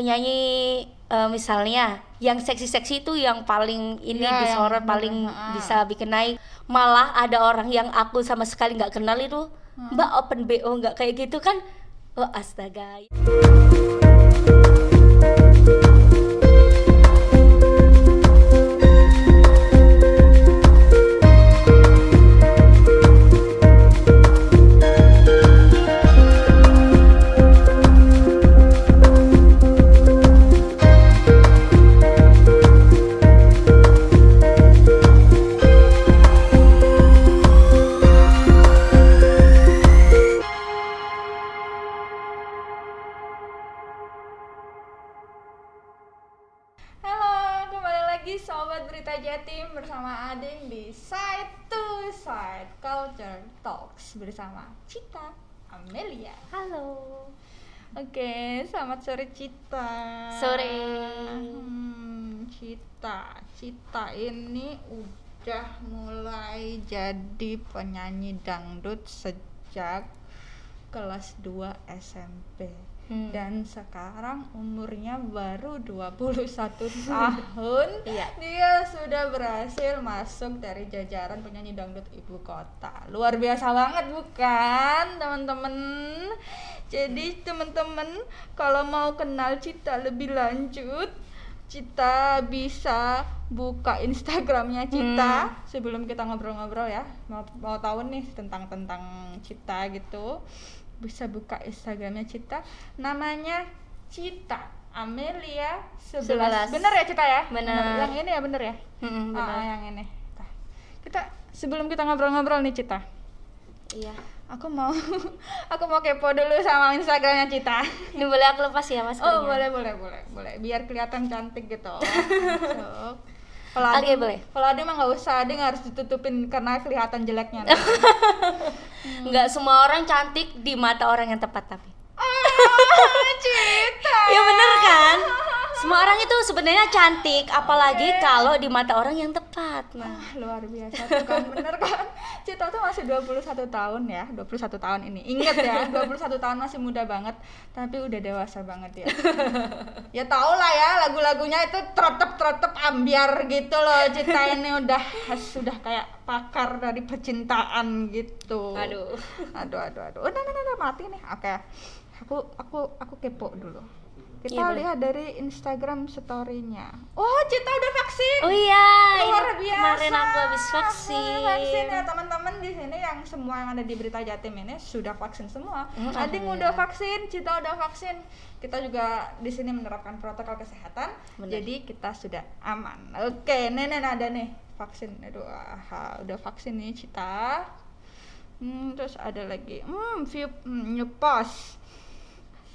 penyanyi eh, misalnya yang seksi-seksi itu yang paling ini yang disorot paling ha-ha. bisa bikin naik. Malah ada orang yang aku sama sekali nggak kenal itu mbak open bo nggak kayak gitu kan? Oh astaga Side Culture Talks bersama Cita Amelia. halo Oke, selamat sore Cita. Sore. Hmm, Cita, Cita ini udah mulai jadi penyanyi dangdut sejak kelas 2 SMP. Hmm. Dan sekarang umurnya baru 21 tahun. Iya. Dia sudah berhasil masuk dari jajaran penyanyi dangdut ibu kota. Luar biasa banget bukan, teman-teman? Jadi teman-teman kalau mau kenal Cita lebih lanjut, Cita bisa buka Instagramnya Cita sebelum kita ngobrol-ngobrol ya. Mau mau tahu nih tentang tentang Cita gitu. Bisa buka Instagramnya Cita. Namanya Cita Amelia 11. Sebelas. Bener ya Cita ya? Bener. Yang ini ya bener ya? Mm-mm, Ah, benar. yang ini. Kita sebelum kita ngobrol-ngobrol nih Cita. iya Aku mau aku mau kepo dulu sama Instagramnya Cita. ini boleh aku lepas ya mas Oh boleh boleh boleh boleh biar kelihatan cantik gitu. So, Kalau Oke, Ade boleh. Kalau Ade mah nggak usah, Ade nggak harus ditutupin karena kelihatan jeleknya. nggak semua orang cantik di mata orang yang tepat tapi ah, Cita. ya bener kan semua orang itu sebenarnya cantik apalagi kalau di mata orang yang tepat. Nah. Ah, luar biasa tuh kan bener kan? Cita tuh masih 21 tahun ya 21 tahun ini. Inget ya 21 tahun masih muda banget tapi udah dewasa banget ya. Ya tau lah ya lagu-lagunya itu trotep trotep ambiar gitu loh. Cita ini udah sudah kayak pakar dari percintaan gitu. Aduh. Aduh aduh aduh. Udah udah udah mati nih. Oke. Aku aku aku kepo dulu kita Iya, lihat dari Instagram story-nya. Oh Cita udah vaksin. Oh iya luar biasa. kemarin aku habis vaksin, vaksin ya teman-teman di sini yang semua yang ada di berita Jatim ini sudah vaksin semua. Hmm, Ading alhamdulillah. udah vaksin Cita udah vaksin. Kita juga di sini menerapkan protokol kesehatan Benar. jadi kita sudah aman. Oke nenek ada nih vaksin. Aduh aha, udah vaksin nih Cita. Hmm, terus ada lagi. Hmm view hmm, new post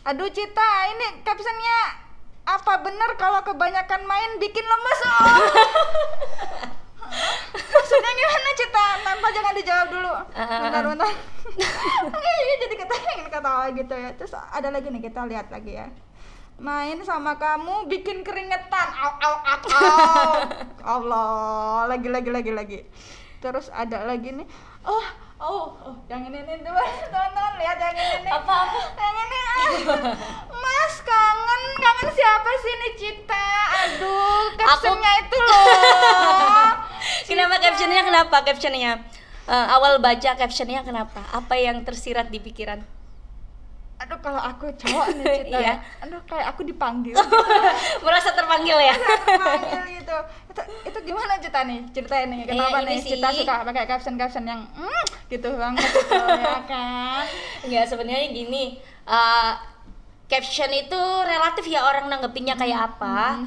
aduh Cita ini captionnya apa? Bener kalau kebanyakan main bikin lemes. Oh. Maksudnya gimana Cita? Tanpa jangan dijawab dulu. Bentar bentar. Oke, iya, jadi kita ingin ketawa gitu ya. Terus ada lagi nih kita lihat lagi ya. Main sama kamu bikin keringetan. Au au au, au. Allah lagi lagi lagi lagi. Terus ada lagi nih. Oh oh, oh yang ini nih tuh teman-teman lihat yang ini nih apa apa? Yang ini ah. mas kangen kangen siapa sih nih Cita? Aduh captionnya itu loh. Kenapa captionnya kenapa captionnya? Eh, awal baca captionnya kenapa? Apa yang tersirat di pikiran aduh kalau aku cowok nih Cita Iya. ya aduh kayak aku dipanggil. Merasa terpanggil ya? Panggil gitu. Itu itu gimana Cita nih? Ceritain nih kenapa ini nih sih- Cita suka pakai caption caption yang mm, gitu banget gitu ya kan? Enggak sebenarnya gini eh, caption itu relatif ya orang nanggepinnya kayak apa.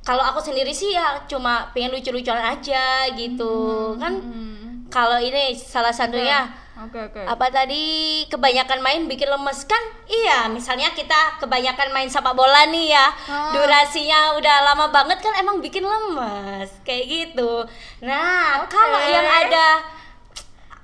kalau aku sendiri sih ya cuma pengen lucu-lucuan aja gitu. Kan Hmm. Kalau ini salah satunya oke oke apa tadi? Kebanyakan main bikin lemes. Kan iya misalnya kita kebanyakan main sepak bola nih ya. Ah. durasinya udah lama banget kan emang bikin lemes. Kayak gitu. Nah Oke. kalau yang ada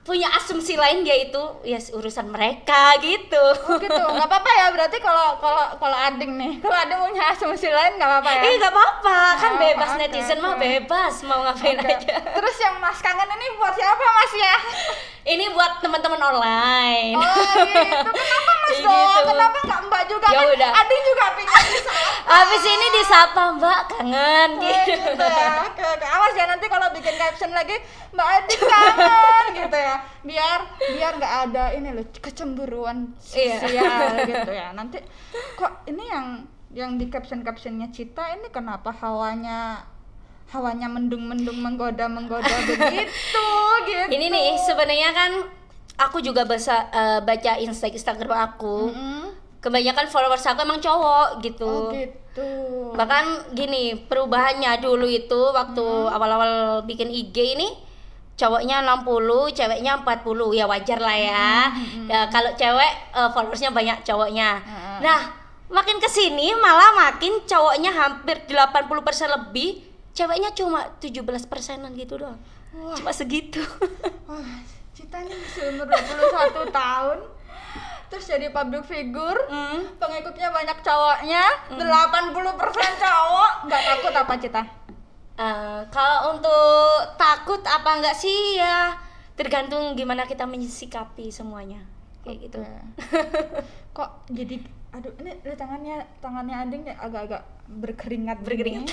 punya asumsi lain yaitu ya urusan mereka gitu Oh gitu, nggak apa-apa ya berarti kalau kalau kalau ading nih, kalau ading punya asumsi lain nggak apa-apa ya? eh nggak apa-apa kan Oh, bebas oke, netizen mah oke. bebas mau ngapain Oke. aja Terus yang Mas kangen ini buat siapa Mas ya? ini buat teman-teman online Oh gitu, kenapa Mas dong? gitu. Kenapa nggak Mbak juga? Ya kan udah. Ading juga pingin bisa. habis ini disapa mbak kangen Oh, gitu gitu ya. Oke, oke. Awas ya nanti kalau bikin caption lagi Mbak Ading kangen gitu ya. Biar biar nggak ada ini loh kecemburuan Iya. sosial gitu ya. Nanti kok ini yang yang di caption captionnya Cita ini kenapa hawanya hawanya mendung-mendung menggoda-menggoda begitu gitu. ini nih sebenarnya kan aku juga bisa eh, baca Insta Instagram aku Mm-mm. kebanyakan followers aku emang cowok gitu Oh gitu. bahkan gini perubahannya dulu itu waktu Hmm. awal-awal bikin IG ini cowoknya 60 ceweknya 40 ya wajar lah ya Hmm, ya kalau cewek eh, followersnya banyak cowoknya Hmm. nah makin ke sini malah makin cowoknya hampir 80% lebih ceweknya cuma 17 persenan gitu doang Wah. cuma segitu Wah, Cita nih masih umur 21 tahun terus jadi public figure Hmm. pengikutnya banyak cowoknya 80% cowok nggak takut apa Cita? Eh, kalau untuk takut apa enggak sih ya tergantung gimana kita mensikapi semuanya kayak gitu Oke. kok jadi aduh ini tangannya tangannya Anding agak-agak berkeringat Berkeringat.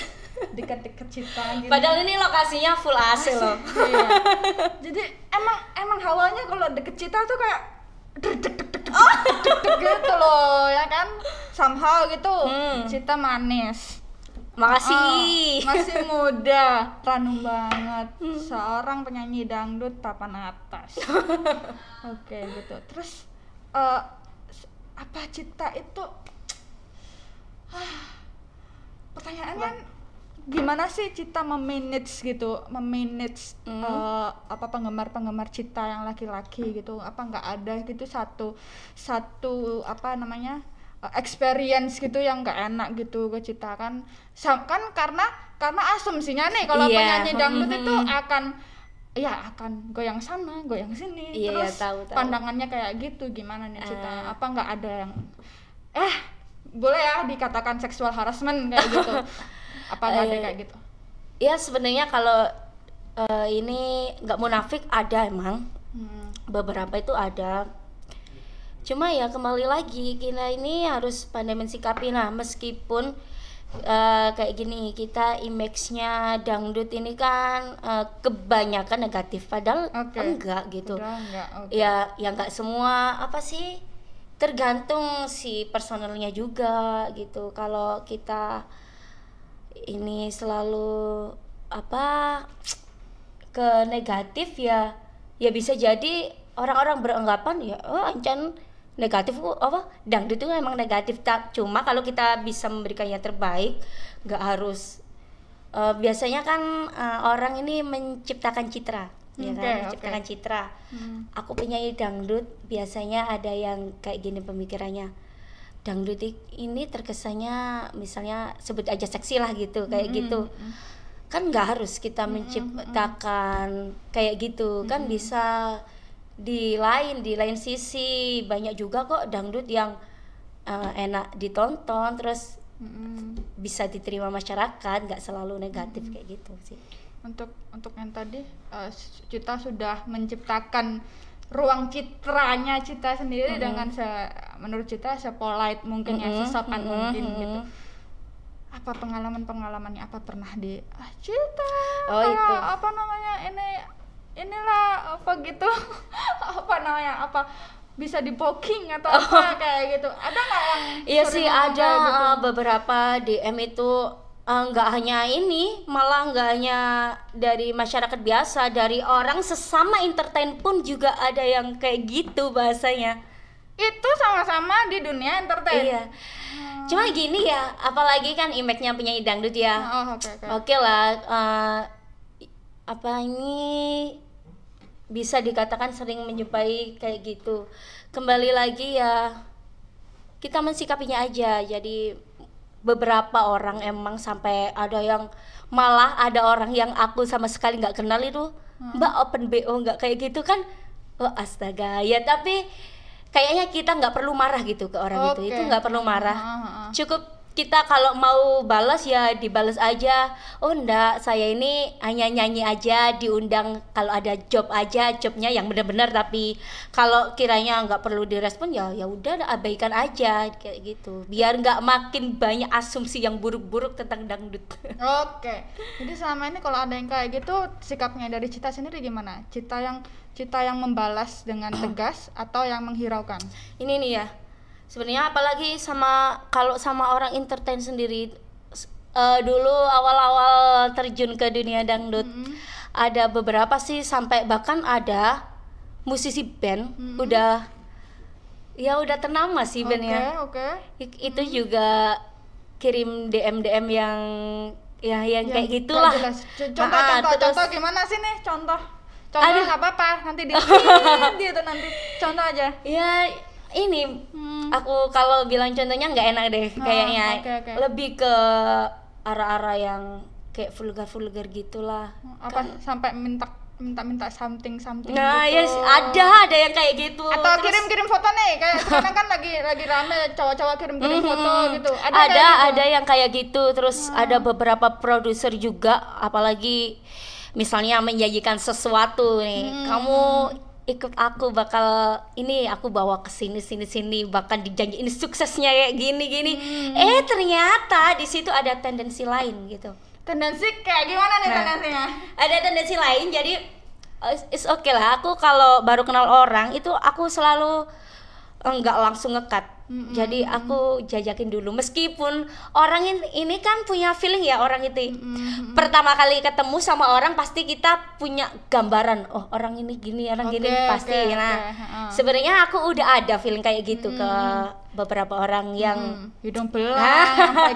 dekat-dekat Cita gini. Padahal ini lokasinya full AC loh. Iya. jadi emang emang hawanya kalau deket Cita tuh kayak Oh. gitu loh ya kan somehow gitu Hmm. Cita manis Makasih. Ah, masih muda ranum banget Hmm. seorang penyanyi dangdut papan atas oke gitu terus eh, apa Cita itu Pertanyaannya gimana sih Cita memanage gitu memanage Hmm. eh, apa penggemar penggemar Cita yang laki-laki gitu apa nggak ada gitu satu satu apa namanya eh, experience gitu yang nggak enak gitu ke Cita kan kan karena karena asumsinya nih kalau Iya. penyanyi dangdut itu Mhm. akan ya akan goyang sana goyang sini Iya, terus tahu, tahu. pandangannya kayak gitu gimana nih Cita Eh. apa nggak ada yang eh boleh ya dikatakan seksual harassment kayak gitu apa nggak ada Eh, kayak gitu Ya sebenarnya kalau eh, ini nggak munafik ada emang Hmm. beberapa itu ada. Cuma ya kembali lagi kita ini harus pandai mensikapi nah meskipun eh, kayak gini kita image-nya dangdut ini kan eh, kebanyakan negatif padahal Oke. enggak gitu. Udah nggak oke ya ya nggak semua apa sih tergantung si personalnya juga gitu. Kalau kita ini selalu apa ke negatif ya ya bisa jadi orang-orang beranggapan ya oh ancan negatif kok apa dangdut itu emang negatif. Tak cuma kalau kita bisa memberikan yang terbaik nggak harus eh, biasanya kan eh, orang ini menciptakan citra ya kan oke. menciptakan citra. Hmm. aku penyanyi dangdut biasanya ada yang kayak gini pemikirannya. Dangdut ini terkesannya misalnya sebut aja seksi lah gitu kayak gitu. kan nggak harus kita menciptakan kayak gitu. Kan bisa di lain di lain sisi. Banyak juga kok dangdut yang eh, enak ditonton terus Mm-mm. bisa diterima masyarakat nggak selalu negatif kayak gitu sih untuk untuk yang tadi Cita sudah menciptakan ruang citranya Cita sendiri Mm-mm. dengan se menurut Cita sepolite mungkin ya Mm-mm, sesopan mm-mm, mungkin mm-mm. gitu apa pengalaman pengalamannya apa pernah di ah, Cita Oh, itu. apa namanya ini inilah apa gitu apa namanya apa bisa di poking atau apa kayak gitu ada nggak yang Oh. Iya sih ada gitu? uh, beberapa DM itu uh, nggak hanya ini, malah nggak hanya dari masyarakat biasa, dari orang sesama entertain pun juga ada yang kayak gitu bahasanya. itu sama-sama di dunia entertain Iya. Cuma gini ya, apalagi kan image-nya penyanyi dangdut ya. oh oke oke Oke lah, uh, apa ini bisa dikatakan sering menjumpai kayak gitu. Kembali lagi ya kita mensikapinya aja. Jadi beberapa orang emang sampai ada yang malah ada orang yang aku sama sekali nggak kenal itu Mbak open BO nggak? Kayak gitu kan oh astaga. Ya tapi kayaknya kita nggak perlu marah gitu ke orang itu. Oke. itu nggak perlu marah. Ah, ah, ah. cukup kita kalau mau balas ya dibalas aja oh enggak saya ini hanya nyanyi aja diundang kalau ada job aja jobnya yang benar-benar tapi kalau kiranya nggak perlu direspon ya ya udah abaikan aja kayak gitu biar nggak makin banyak asumsi yang buruk-buruk tentang dangdut Oke, jadi selama ini kalau ada yang kayak gitu sikapnya dari Cita sendiri gimana? Cita yang Cita yang membalas dengan tegas atau yang menghiraukan? ini nih ya sebenarnya apalagi sama kalau sama orang entertain sendiri eh, dulu awal-awal terjun ke dunia dangdut Mm-mm. ada beberapa sih sampai bahkan ada musisi band Mm-mm. udah ya udah ternama sih Oke, bandnya oke. I- itu juga kirim DM DM yang ya yang Yang kayak gitulah jelas. Contoh, Ah, contoh, terus- contoh gimana sih nih? Contoh. Contoh nggak apa-apa, nanti di dia tuh nanti. Contoh aja. ya ini Hmm. aku kalau bilang contohnya nggak enak deh Oh, kayaknya oke, oke. lebih ke arah-arah yang kayak vulgar-vulgar gitulah Apa sampai minta minta-minta something something nah gitu. ya ada ada yang kayak gitu atau Terus kirim-kirim foto nih kayak sekarang kan lagi lagi rame cowok-cowok kirim-kirim Mhm. foto gitu ada ada gitu? Hmm. ada yang kayak gitu terus ada beberapa produser juga apalagi misalnya menjanjikan sesuatu nih Hmm. kamu ikut aku bakal ini aku bawa ke sini sini sini bahkan dijanjiin suksesnya kayak gini gini Hmm. eh ternyata di situ ada tendensi lain gitu tendensi kayak gimana nih Nah. tendensinya ada tendensi lain jadi uh, it's okay lah aku kalau baru kenal orang itu aku selalu enggak langsung ngekat Mm-mm. jadi aku jajakin dulu. Meskipun orang in- ini kan punya feeling ya orang itu. Mm-mm. pertama kali ketemu sama orang pasti kita punya gambaran oh orang ini gini orang gini Oke, pasti. oke, nah oke, heeh. sebenarnya aku udah ada feeling kayak gitu ke beberapa orang yang hidung belang